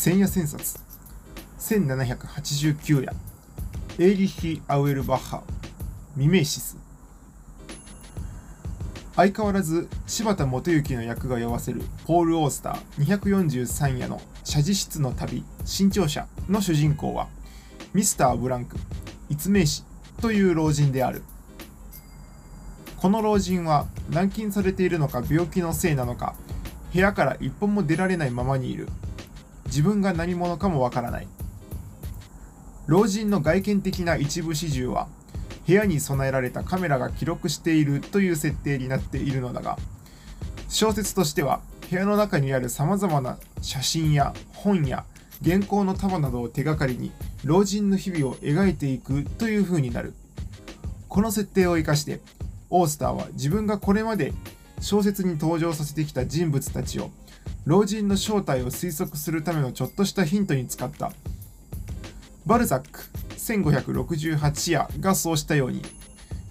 千夜千冊。1789夜。エーリッヒ・アウエルバッハ。ミメーシス。相変わらず柴田元幸の役が酔わせる。ポール・オースター。243夜の。写実室の旅。新潮社の主人公は。ミスター・ブランク。逸名詞という老人である。この老人は軟禁されているのか病気のせいなのか部屋から一本も出られないままにいる。自分が何者かもわからない。老人の外見的な一部始終は部屋に備えられたカメラが記録しているという設定になっているのだが小説としては部屋の中にあるさまざまな写真や本や原稿の束などを手がかりに老人の日々を描いていくという風になる。この設定を生かしてオースターは自分がこれまで小説に登場させてきた人物たちを老人の正体を推測するためのちょっとしたヒントに使った。バルザック1568夜がそうしたように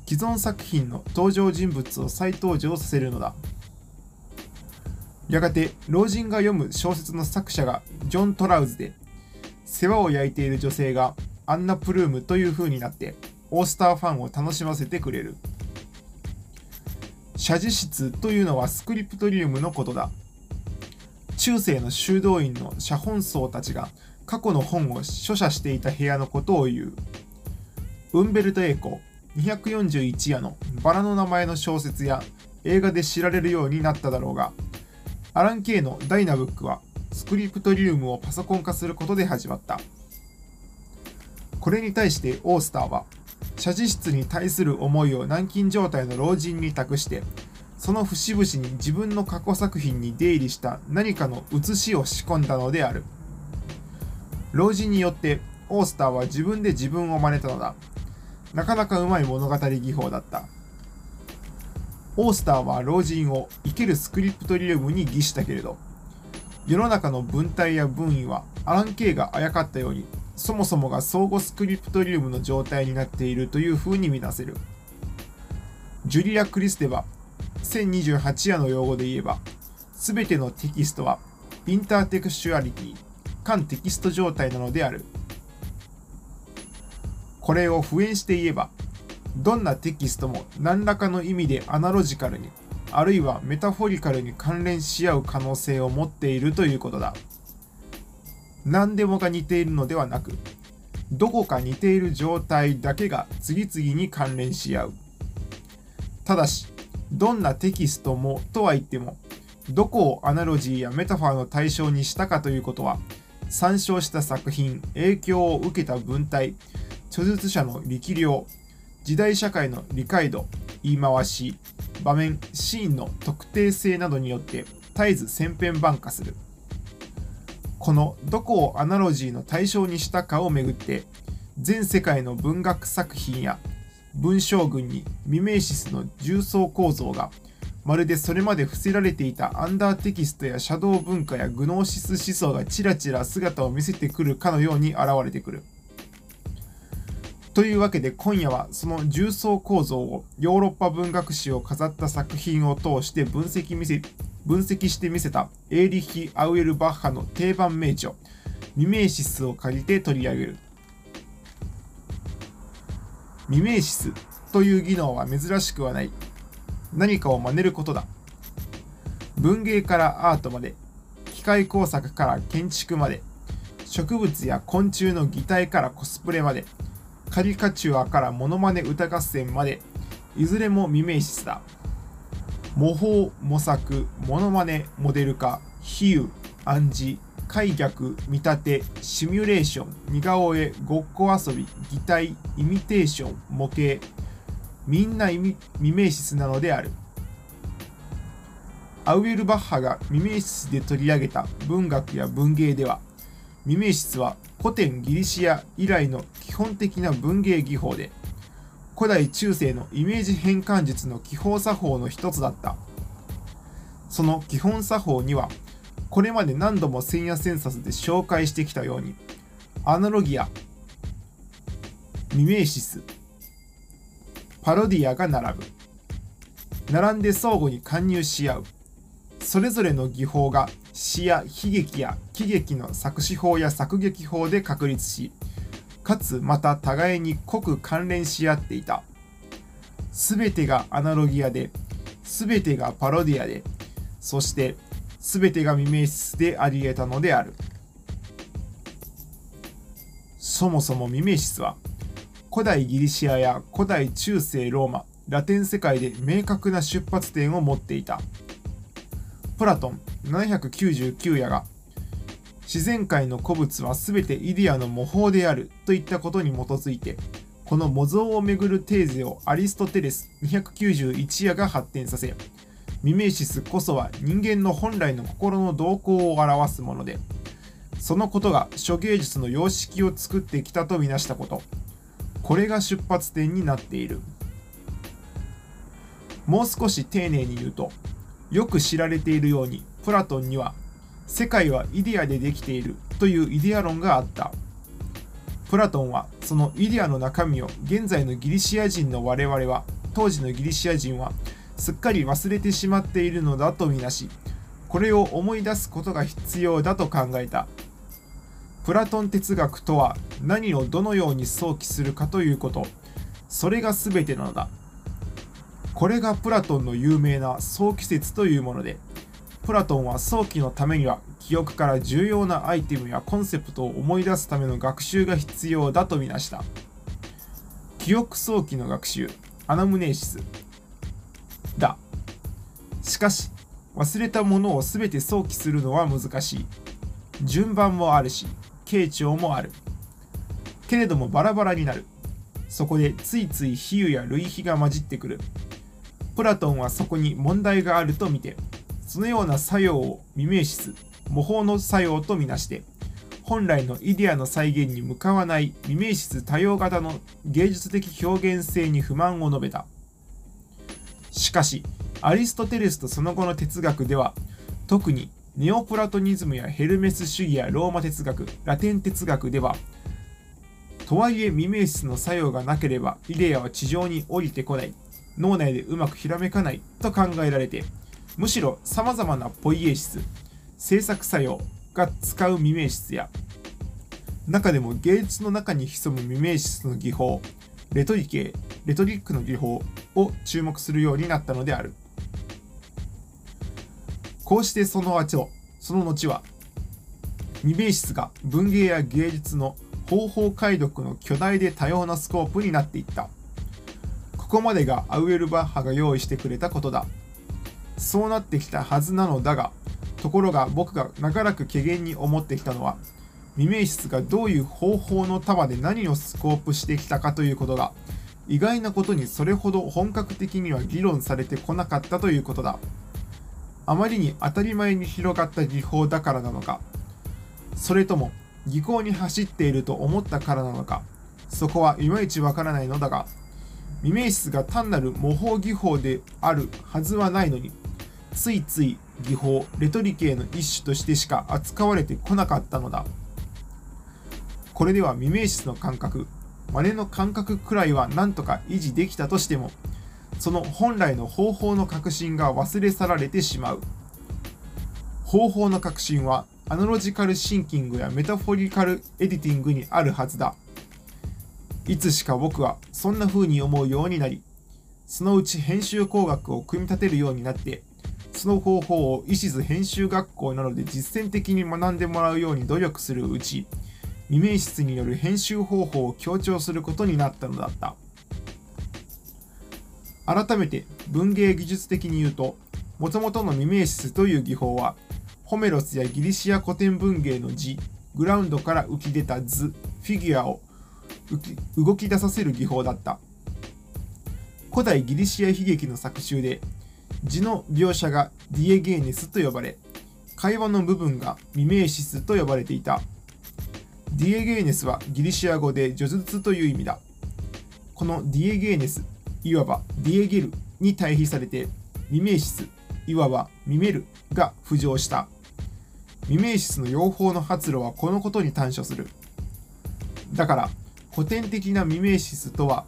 既存作品の登場人物を再登場させるのだ。やがて老人が読む小説の作者がジョン・トラウズで世話を焼いている女性がアンナ・プルームという風になってオースターファンを楽しませてくれる。写実室というのはスクリプトリウムのことだ。中世の修道院の写本僧たちが過去の本を書写していた部屋のことを言う。ウンベルト・エーコ241夜のバラの名前の小説や映画で知られるようになっただろうが、アラン・ケイのダイナブックはスクリプトリウムをパソコン化することで始まった。これに対してオースターは、写実室に対する思いを軟禁状態の老人に託して、その節々に自分の過去作品に出入りした何かの写しを仕込んだのである。老人によってオースターは自分で自分を真似たのだ。なかなかうまい物語技法だった。オースターは老人を生けるスクリプトリウムに儀したけれど、世の中の文体や文意はアラン・ケイがあやかったように、そもそもが相互スクリプトリウムの状態になっているという風に見なせる。ジュリア・クリステは1028夜の用語で言えば、すべてのテキストはインターテクシュアリティ、間テキスト状態なのである。これを普遍して言えば、どんなテキストも何らかの意味でアナロジカルに、あるいはメタフォリカルに関連し合う可能性を持っているということだ。何でもが似ているのではなく、どこか似ている状態だけが次々に関連し合う。ただし、どんなテキストもとは言っても、どこをアナロジーやメタファーの対象にしたかということは、参照した作品、影響を受けた文体、著述者の力量、時代社会の理解度、言い回し、場面、シーンの特定性などによって絶えず千変万化する。このどこをアナロジーの対象にしたかをめぐって、全世界の文学作品や文章群にミメーシスの重層構造がまるでそれまで伏せられていたアンダーテキストやシャドウ文化やグノーシス思想がちらちら姿を見せてくるかのように現れてくる。というわけで今夜はその重層構造をヨーロッパ文学史を飾った作品を通して分析見せ分析してみせたエーリッヒ・アウエルバッハの定番名著ミメーシスを借りて取り上げる。ミメーシスという技能は珍しくはない。何かを真似ることだ。文芸からアートまで、機械工作から建築まで、植物や昆虫の擬態からコスプレまで、カリカチュアからモノマネ歌合戦まで、いずれも未明室だ。模倣、模索、モノマネ、モデル化、比喩、暗示、開逆、見立て、シミュレーション、似顔絵、ごっこ遊び、擬態、イミテーション、模型、みんな未明室なのである。アウエルバッハが未明室で取り上げた文学や文芸では、未明室は古典ギリシア以来の基本的な文芸技法で、古代中世のイメージ変換術の基本作法の一つだった。その基本作法には、これまで何度も千夜千冊で紹介してきたように、アナロギア、ミメーシス、パロディアが並ぶ。並んで相互に貫入し合う。それぞれの技法が詩や悲劇や喜劇の作詞法や作劇法で確立し、かつまた互いに濃く関連し合っていた。すべてがアナロギアで、すべてがパロディアで、そしてすべてが未明室であり得たのである。そもそも未明室は、古代ギリシアや古代中世ローマ、ラテン世界で明確な出発点を持っていた。プラトン799夜が自然界の古物は全てイディアの模倣であるといったことに基づいてこの模造をめぐるテーゼをアリストテレス291夜が発展させミメーシスこそは人間の本来の心の動向を表すものでそのことが諸芸術の様式を作ってきたとみなしたこと。これが出発点になっている。もう少し丁寧に言うとよく知られているようにプラトンには世界はイデアでできているというイデア論があった。プラトンはそのイデアの中身を現在のギリシア人の我々は当時のギリシア人はすっかり忘れてしまっているのだとみなしこれを思い出すことが必要だと考えた。プラトン哲学とは何をどのように想起するかということ。それが全てなのだ。これがプラトンの有名な早期説というものでプラトンは早期のためには記憶から重要なアイテムやコンセプトを思い出すための学習が必要だとみなした。記憶早期の学習アナムネーシス。だしかし忘れたものを全て想起するのは難しい。順番もあるし傾聴もある。けれどもバラバラになる。そこでついつい比喩や類比が混じってくる。プラトンはそこに問題があると見て、そのような作用を未明室、模倣の作用とみなして、本来のイデアの再現に向かわない未明室多様型の芸術的表現性に不満を述べた。しかし、アリストテレスとその後の哲学では、特にネオプラトニズムやヘルメス主義やローマ哲学、ラテン哲学では、とはいえ未明室の作用がなければイデアは地上に降りてこない脳内でうまくひらめかないと考えられてむしろさまざまなポイエシス制作作用が使う未明室や中でも芸術の中に潜む未明室の技法レトリケレトリックの技法を注目するようになったのであるこうしてその後その後は未明室が文芸や芸術の方法解読の巨大で多様なスコープになっていったここまでがアウエルバッハが用意してくれたことだ。そうなってきたはずなのだが、ところが僕が長らく怪げに思ってきたのは、未明室がどういう方法の束で何をスコープしてきたかということが、意外なことにそれほど本格的には議論されてこなかったということだ。あまりに当たり前に広がった技法だからなのか、それとも技巧に走っていると思ったからなのか、そこはいまいちわからないのだが、未明室が単なる模倣技法であるはずはないのについつい技法レトリケの一種としてしか扱われてこなかったのだこれでは未明室の感覚。真似の感覚くらいは何とか維持できたとしてもその本来の方法の革新が忘れ去られてしまう。方法の革新はアナロジカルシンキングやメタフォリカルエディティングにあるはずだ。いつしか僕はそんな風に思うようになり、そのうち編集工学を組み立てるようになって、その方法を石津編集学校などで実践的に学んでもらうように努力するうち、未明室による編集方法を強調することになったのだった。改めて文芸技術的に言うと、もともとの未明室という技法は、ホメロスやギリシア古典文芸の字、グラウンドから浮き出た図、フィギュアを動き出させる技法だった古代ギリシア悲劇の作集で字の描写がディエゲーネスと呼ばれ会話の部分が未明シスと呼ばれていたディエゲーネスはギリシア語で叙述という意味だ。このディエゲーネスいわばディエゲルに対比されて未明シスいわばミメルが浮上した。未明シスの用法の発露はこのことに短所する。だから古典的なミメーシスとは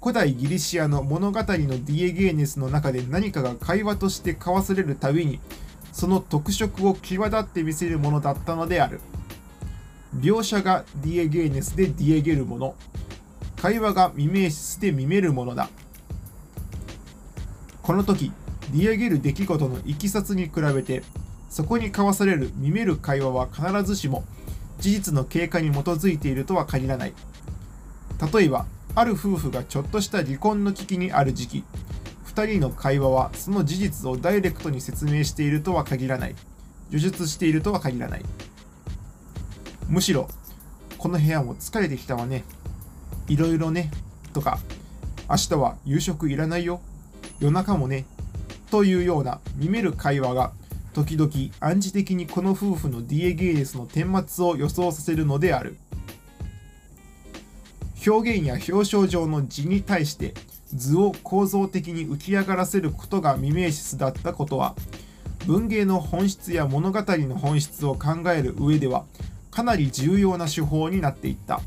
古代ギリシアの物語のディエゲーネスの中で何かが会話として交わされるたびにその特色を際立って見せるものだったのである。描写がディエゲーネスでディエゲるもの会話がミメーシスでミメるものだ。この時ディエゲる出来事のいきさつに比べてそこに交わされる見める会話は必ずしも事実の経過に基づいているとは限らない。例えばある夫婦がちょっとした離婚の危機にある時期2人の会話はその事実をダイレクトに説明しているとは限らない。叙述しているとは限らない。むしろこの部屋も疲れてきたわね。いろいろねとか明日は夕食いらないよ。夜中もねというような見める会話が時々暗示的にこの夫婦のディエゲーネスの顛末を予想させるのである。表現や表彰上の字に対して図を構造的に浮き上がらせることがミメーシスだったことは文芸の本質や物語の本質を考える上ではかなり重要な手法になっていった。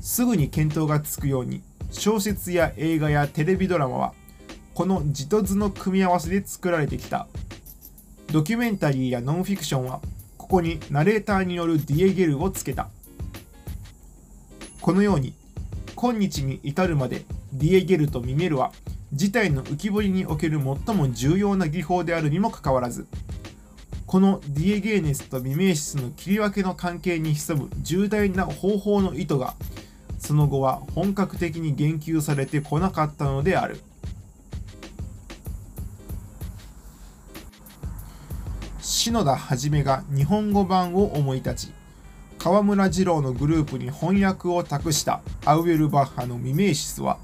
すぐに見当がつくように小説や映画やテレビドラマはこの字と図の組み合わせで作られてきた。ドキュメンタリーやノンフィクションはここにナレーターによるディエゲルをつけた。このように今日に至るまでディエゲルとミメルは事態の浮き彫りにおける最も重要な技法であるにもかかわらずこのディエゲーネスとミメーシスの切り分けの関係に潜む重大な方法の意図がその後は本格的に言及されてこなかったのである。篠田一が日本語版を思い立ち河村次郎のグループに翻訳を託したアウエルバッハのミメーシスは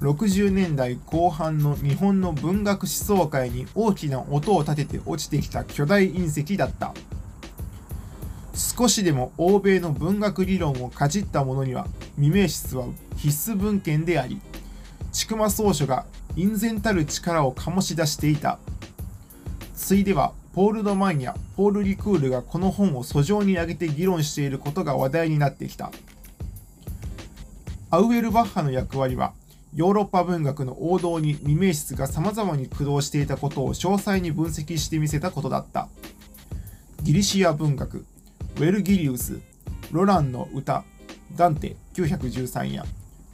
60年代後半の日本の文学思想界に大きな音を立てて落ちてきた巨大隕石だった。少しでも欧米の文学理論をかじった者には未明室は必須文献であり千曲総書が隠然たる力を醸し出していた。ついではポール・ドマンやポール・リクールがこの本を訴状に挙げて議論していることが話題になってきた。アウエルバッハの役割はヨーロッパ文学の王道に未明室が様々に駆動していたことを詳細に分析してみせたことだった。ギリシア文学、ウェルギリウス、ロランの歌、ダンテ913や、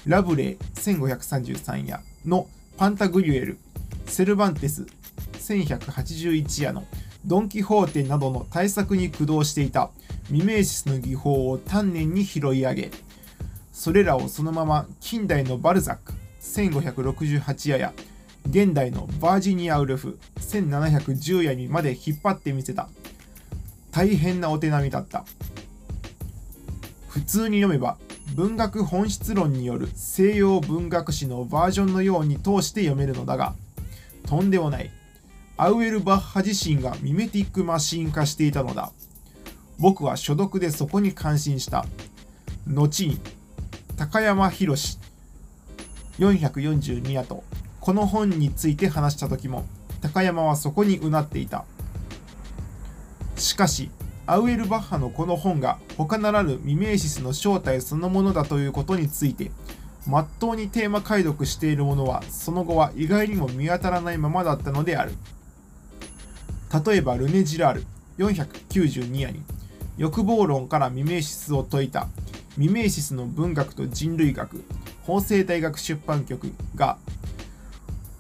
ラブレイ1533やのパンタグリュエル、セルバンテス1181やのドン・キホーテなどの対策に駆動していたミメーシスの技法を丹念に拾い上げ、それらをそのまま近代のバルザック1568夜や現代のバージニア・ウルフ1710夜にまで引っ張ってみせた。大変なお手並みだった。普通に読めば文学本質論による西洋文学史のバージョンのように通して読めるのだがとんでもない。アウエルバッハ自身がミメティックマシン化していたのだ。僕は所読でそこに感心した。後に高山博442夜とこの本について話した時も高山はそこにうなっていた。しかしアウエルバッハのこの本が他ならぬミメーシスの正体そのものだということについてまっとうにテーマ解読しているものはその後は意外にも見当たらないままだったのである。例えばルネ・ジラール492夜に欲望論からミメーシスを説いたミメーシスの文学と人類学。法政大学出版局が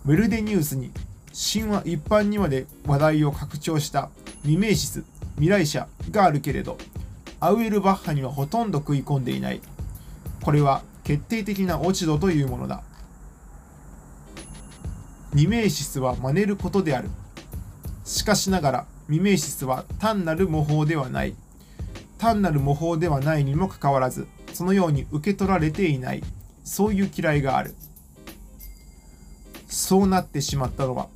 ウェルデニュースに神話一般にまで話題を拡張したミメーシス未来者があるけれどアウエルバッハにはほとんど食い込んでいない。これは決定的な落ち度というものだ。ミメーシスは真似ることである。しかしながらミメーシスは単なる模倣ではない。単なる模倣ではないにもかかわらずそのように受け取られていない。そういう嫌いがある。そうなってしまったのは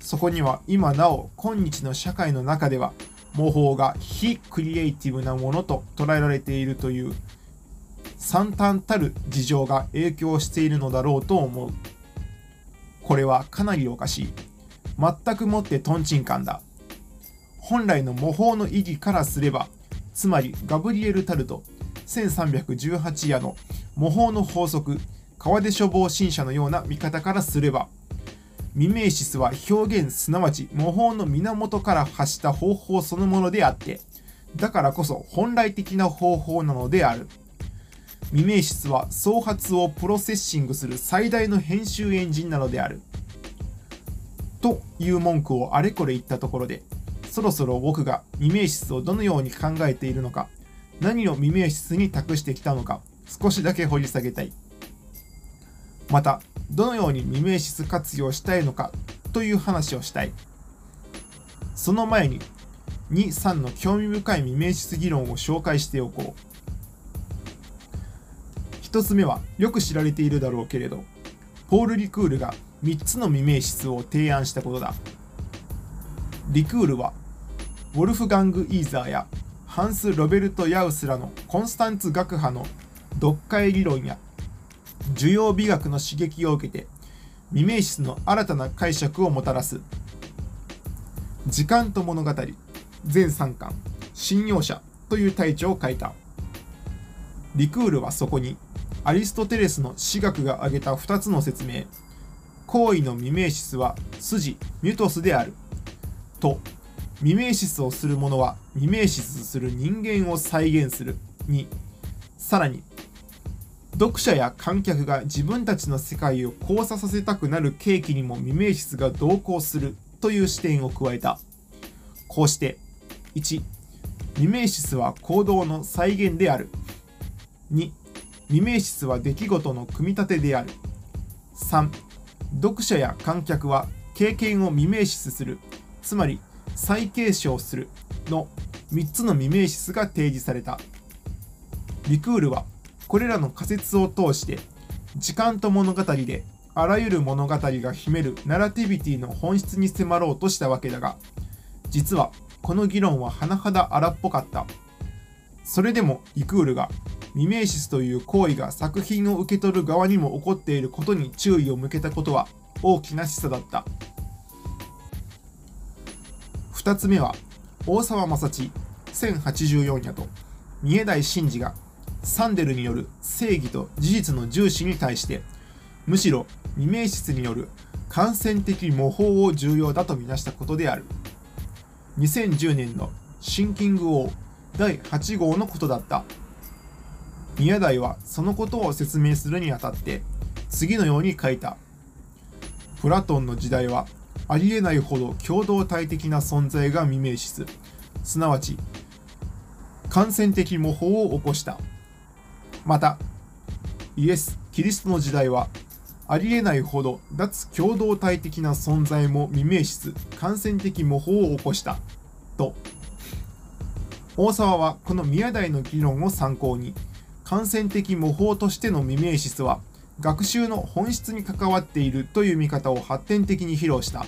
そこには今なお今日の社会の中では模倣が非クリエイティブなものと捉えられているという惨憺たる事情が影響しているのだろうと思う。これはかなりおかしい。全くもってトンチンカンだ。本来の模倣の意義からすればつまりガブリエル・タルト1318夜の模倣の法則川出処方新社のような見方からすればミメーシスは表現すなわち模倣の源から発した方法そのものであってだからこそ本来的な方法なのである。ミメーシスは創発をプロセッシングする最大の編集エンジンなのである。という文句をあれこれ言ったところでそろそろ僕がミメーシスをどのように考えているのか何をミメーシスに託してきたのか少しだけ掘り下げたいまたどのようにミメーシス活用したいのかという話をしたい。その前に2、3の興味深いミメーシス議論を紹介しておこう。1つ目はよく知られているだろうけれど、ポール・リクールが3つのミメーシスを提案したことだ。リクールは、ウォルフガング・イーザーやハンス・ロベルト・ヤウスらのコンスタンツ学派の読解理論や需要美学の刺激を受けて未明室の新たな解釈をもたらす。時間と物語全3巻信用者という隊長を書いた。リクールはそこにアリストテレスの私学が挙げた2つの説明。行為の未明室は筋ミュトスである。と未明室をする者は未明室する人間を再現するにさらに読者や観客が自分たちの世界を交差させたくなる契機にも未明室が同行するという視点を加えた。こうして、1、未明室は行動の再現である。2、未明室は出来事の組み立てである。3、読者や観客は経験を未明室する、つまり再継承するの3つの未明室が提示された。リクールはこれらの仮説を通して時間と物語であらゆる物語が秘めるナラティビティの本質に迫ろうとしたわけだが実はこの議論は甚だ荒っぽかったそれでもイクールがミメーシスという行為が作品を受け取る側にも起こっていることに注意を向けたことは大きな示唆だった2つ目は大沢正知1084夜と三重大真治がサンデルによる正義と事実の重視に対してむしろ未明室による感染的模倣を重要だとみなしたことである。2010年のシンキング王第8号のことだった。宮台はそのことを説明するにあたって次のように書いた。プラトンの時代はありえないほど共同体的な存在が未明室す。なわち感染的模倣を起こした。また、イエス・キリストの時代は、ありえないほど脱共同体的な存在も未明室、感染的模倣を起こした。と、大沢はこの宮台の議論を参考に、感染的模倣としての未明室は、学習の本質に関わっているという見方を発展的に披露した。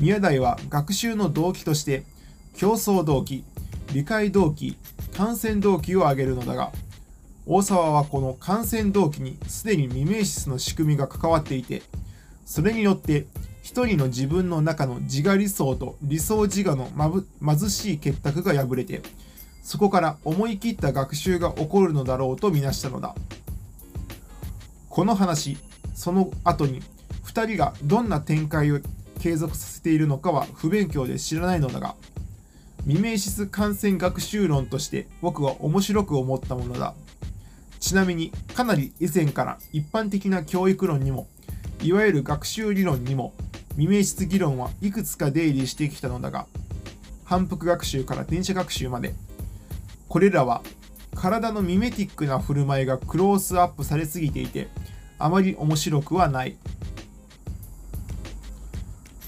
宮台は学習の動機として、競争動機、理解動機、感染動機を挙げるのだが、大沢はこの感染動機にすでに未明室の仕組みが関わっていて、それによって一人の自分の中の自我理想と理想自我の貧しい結託が破れて、そこから思い切った学習が起こるのだろうとみなしたのだ。この話、その後に2人がどんな展開を継続させているのかは不勉強で知らないのだが、未明室感染学習論として僕は面白く思ったものだ。ちなみにかなり以前から一般的な教育論にもいわゆる学習理論にも未明室議論はいくつか出入りしてきたのだが反復学習から電車学習までこれらは体のミメティックな振る舞いがクロースアップされすぎていてあまり面白くはない。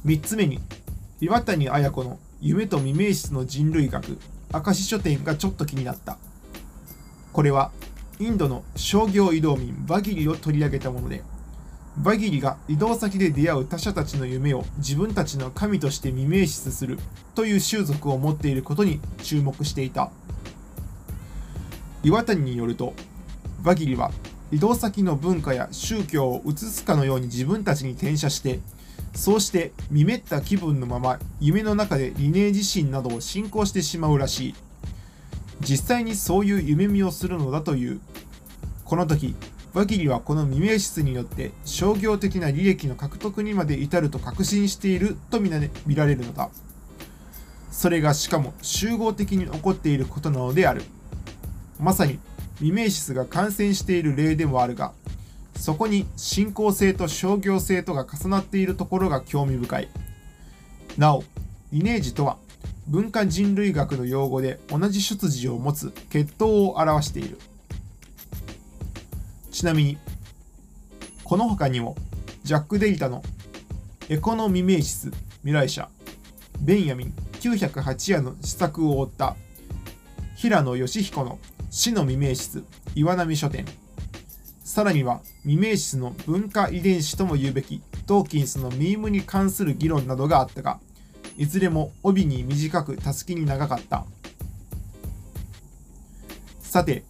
3つ目に岩谷綾子の夢と未明室の人類学明石書店がちょっと気になった。これはインドの商業移動民バギリを取り上げたものでバギリが移動先で出会う他者たちの夢を自分たちの神として未明視するという習俗を持っていることに注目していた。岩谷によるとバギリは移動先の文化や宗教を移すかのように自分たちに転写してそうして見めった気分のまま夢の中でリネー自身などを信仰してしまうらしい実際にそういう夢見をするのだというこの時バギリはこの未明室によって商業的な利益の獲得にまで至ると確信しているとみな見られるのだ。それがしかも集合的に起こっていることなのである。まさに未明室が感染している例でもあるが、そこに信仰性と商業性とが重なっているところが興味深い。なお、リネージとは文化人類学の用語で同じ出自を持つ血統を表している。ちなみに、この他にも、ジャック・デリタのエコノミメーシス未来者、ベンヤミン908夜の施策を追った平野義彦の死の未明室岩波書店、さらには未明室の文化遺伝子とも言うべきドーキンスのミームに関する議論などがあったが、いずれも帯に短くたすきに長かった。さて、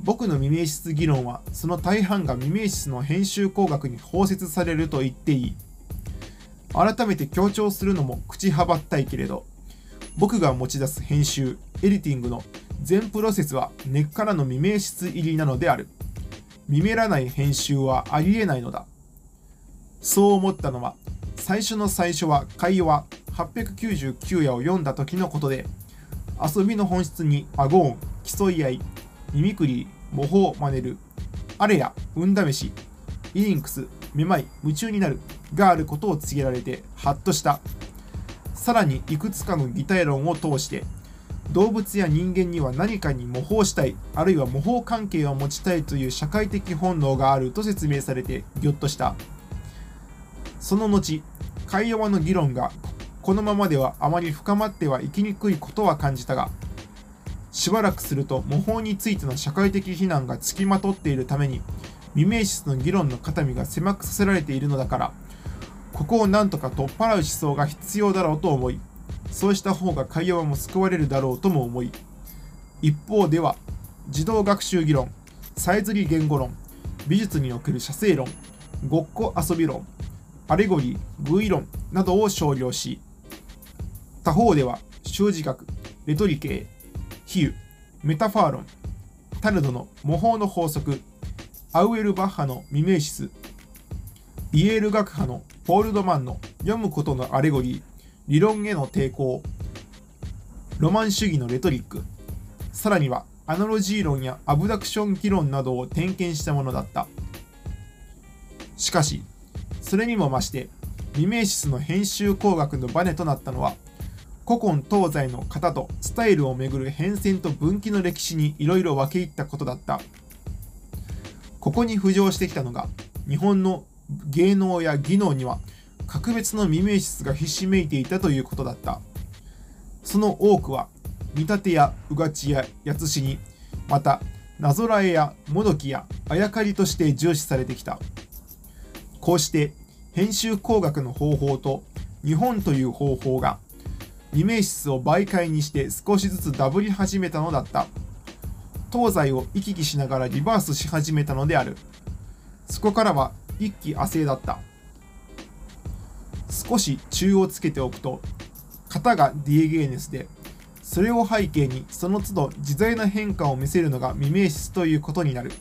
僕の未明室議論はその大半が未明室の編集工学に包摂されると言っていい改めて強調するのも口はばったいけれど僕が持ち出す編集エディティングの全プロセスは根っからの未明室入りなのである見めらない編集はありえないのだそう思ったのは最初の最初は会話899夜を読んだ時のことで遊びの本質にアゴーン競い合いミミクリー、模倣、真似る、あれや、運試し、イリンクス、めまい、夢中になる、があることを告げられて、ハッとした。さらに、いくつかの擬態論を通して、動物や人間には何かに模倣したい、あるいは模倣関係を持ちたいという社会的本能があると説明されて、ぎょっとした。その後、会話の議論がこのままではあまり深まってはいきにくいことは感じたが、しばらくすると模倣についての社会的非難がつきまとっているために未明室の議論の肩身が狭くさせられているのだからここをなんとか取っ払う思想が必要だろうと思いそうした方が会話も救われるだろうとも思い一方では児童学習議論さえずり言語論美術における写生論ごっこ遊び論アレゴリー偶意論などを少量し他方では習字学レトリ系比喩、メタファーロン、タルドの模倣の法則、アウエル・バッハの未明室、イエール学派のポールドマンの読むことのアレゴリー、理論への抵抗、ロマン主義のレトリック、さらにはアナロジー論やアブダクション議論などを点検したものだった。しかし、それにも増して、未明室の編集工学のバネとなったのは、古今東西の型とスタイルをめぐる変遷と分岐の歴史にいろいろ分け入ったことだった。ここに浮上してきたのが日本の芸能や技能には格別の未明室がひしめいていたということだった。その多くは見立てやうがちややつしにまたなぞらえやもどきやあやかりとして重視されてきた。こうして編集工学の方法と日本という方法が未明室を媒介にして少しずつダブり始めたのだった。東西を行き来しながらリバースし始めたのである。そこからは一気亜生だった。少し中をつけておくと型がディエゲーネスでそれを背景にその都度自在な変化を見せるのが未明室ということになる。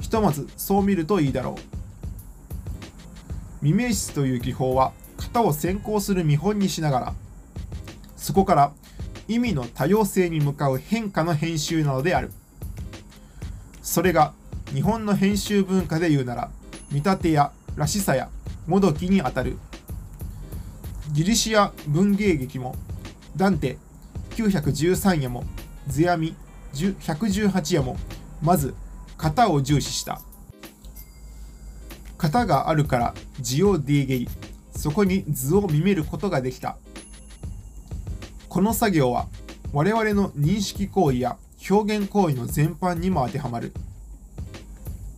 ひとまずそう見るといいだろう。未明室という技法は型を先行する見本にしながらそこから意味の多様性に向かう変化の編集なのである。それが日本の編集文化で言うなら見立てやらしさやもどきにあたる。ギリシア文芸劇もダンテ913夜も図やみ118夜もまず型を重視した。型があるから字をディゲイそこに図を見めることができた。この作業は我々の認識行為や表現行為の全般にも当てはまる。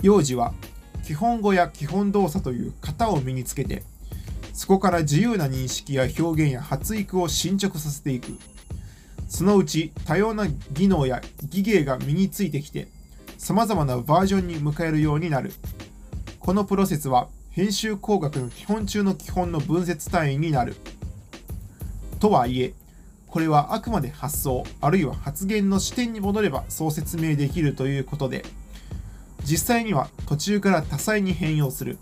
幼児は基本語や基本動作という型を身につけて、そこから自由な認識や表現や発育を進捗させていく。そのうち多様な技能や技芸が身についてきて、様々なバージョンに迎えるようになる。このプロセスは編集工学の基本中の基本の分節単位になる。とはいえ、これはあくまで発想あるいは発言の視点に戻ればそう説明できるということで実際には途中から多彩に変容する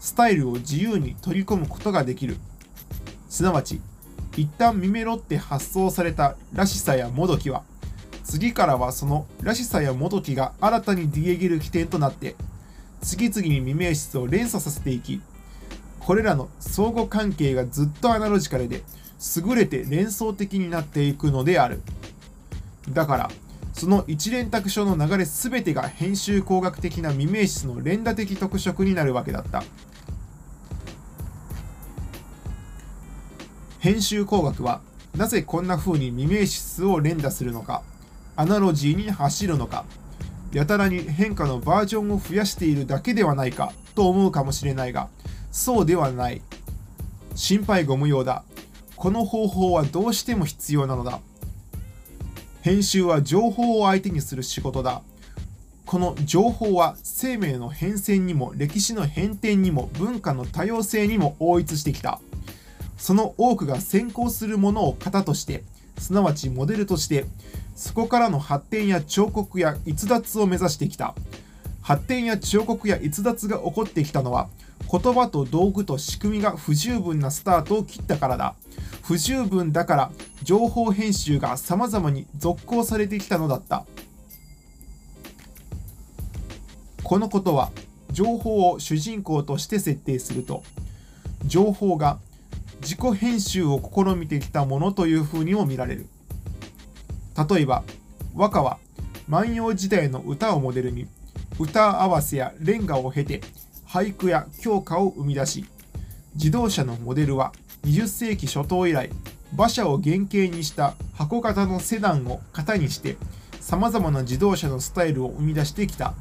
スタイルを自由に取り込むことができる。すなわち一旦見メロって発送されたらしさやもどきは次からはそのらしさやもどきが新たにディエゲル起点となって次々に未明室を連鎖させていきこれらの相互関係がずっとアナロジカルで優れて連想的になっていくのである。だからその一連卓書の流れ全てが編集工学的な未明室の連打的特色になるわけだった。編集工学はなぜこんな風に未明室を連打するのかアナロジーに走るのかやたらに変化のバージョンを増やしているだけではないかと思うかもしれないがそうではない。心配ご無用だ。この方法はどうしても必要なのだ。編集は情報を相手にする仕事だ。この情報は生命の変遷にも歴史の変転にも文化の多様性にも応一してきた。その多くが先行するものを型としてすなわちモデルとしてそこからの発展や彫刻や逸脱を目指してきた。発展や彫刻や逸脱が起こってきたのは言葉と道具と仕組みが不十分なスタートを切ったからだ。不十分だから情報編集が様々に続行されてきたのだった。このことは情報を主人公として設定すると情報が自己編集を試みてきたものというふうにも見られる。例えば和歌は万葉時代の歌をモデルに歌合わせやレンガを経て俳句や教科を生み出し自動車のモデルは20世紀初頭以来馬車を原型にした箱型のセダンを型にして様々な自動車のスタイルを生み出してきた。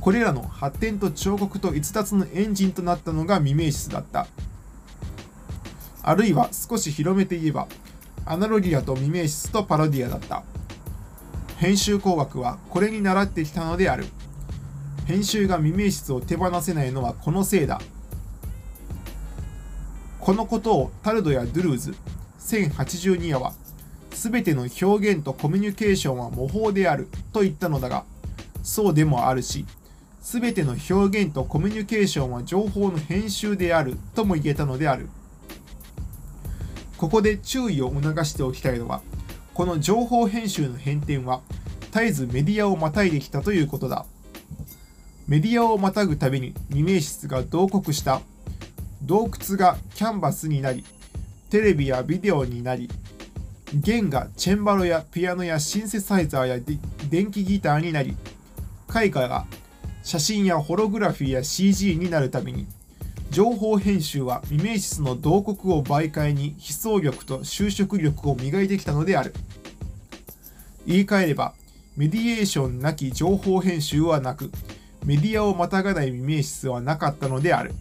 これらの発展と彫刻と逸脱のエンジンとなったのが未明室だった。あるいは少し広めて言えばアナロギアと未明室とパロディアだった。編集工学はこれに倣ってきたのである。編集が未明室を手放せないのはこのせいだ。このことをタルドやドゥルーズ1082夜は全ての表現とコミュニケーションは模倣であると言ったのだがそうでもあるし全ての表現とコミュニケーションは情報の編集であるとも言えたのである。ここで注意を促しておきたいのはこの情報編集の変転は絶えずメディアをまたいできたということだ。メディアをまたぐたびに未明室が同国した。洞窟がキャンバスになりテレビやビデオになり弦がチェンバロやピアノやシンセサイザーや電気ギターになり絵画が写真やホログラフィーや CG になるために情報編集は未明室の同国を媒介に悲壮力と修飾力を磨いてきたのである。言い換えればメディエーションなき情報編集はなくメディアをまたがない未明室はなかったのである。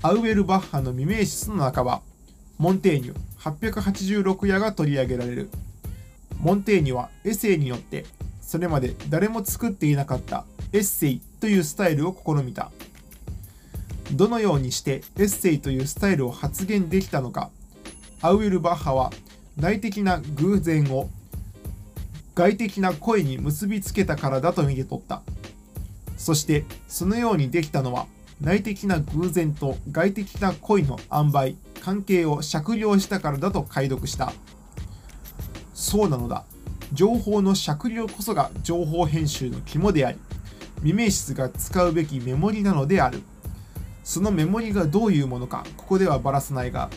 アウエルバッハの未明室の中はモンテーニュ886夜が取り上げられる。モンテーニュはエッセイによってそれまで誰も作っていなかったエッセイというスタイルを試みた。どのようにしてエッセイというスタイルを発現できたのか。アウエルバッハは内的な偶然を外的な声に結びつけたからだと見て取った。そしてそのようにできたのは内的な偶然と外的な恋の塩梅関係を酌量したからだと解読した。そうなのだ。情報の酌量こそが情報編集の肝であり未明室が使うべきメモリなのである。そのメモリがどういうものかここではばらさないが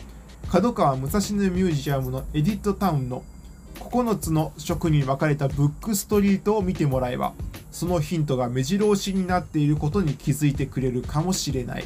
角川武蔵野ミュージアムのエディットタウンの9つの職に分かれたブックストリートを見てもらえばそのヒントが目白押しになっていることに気づいてくれるかもしれない。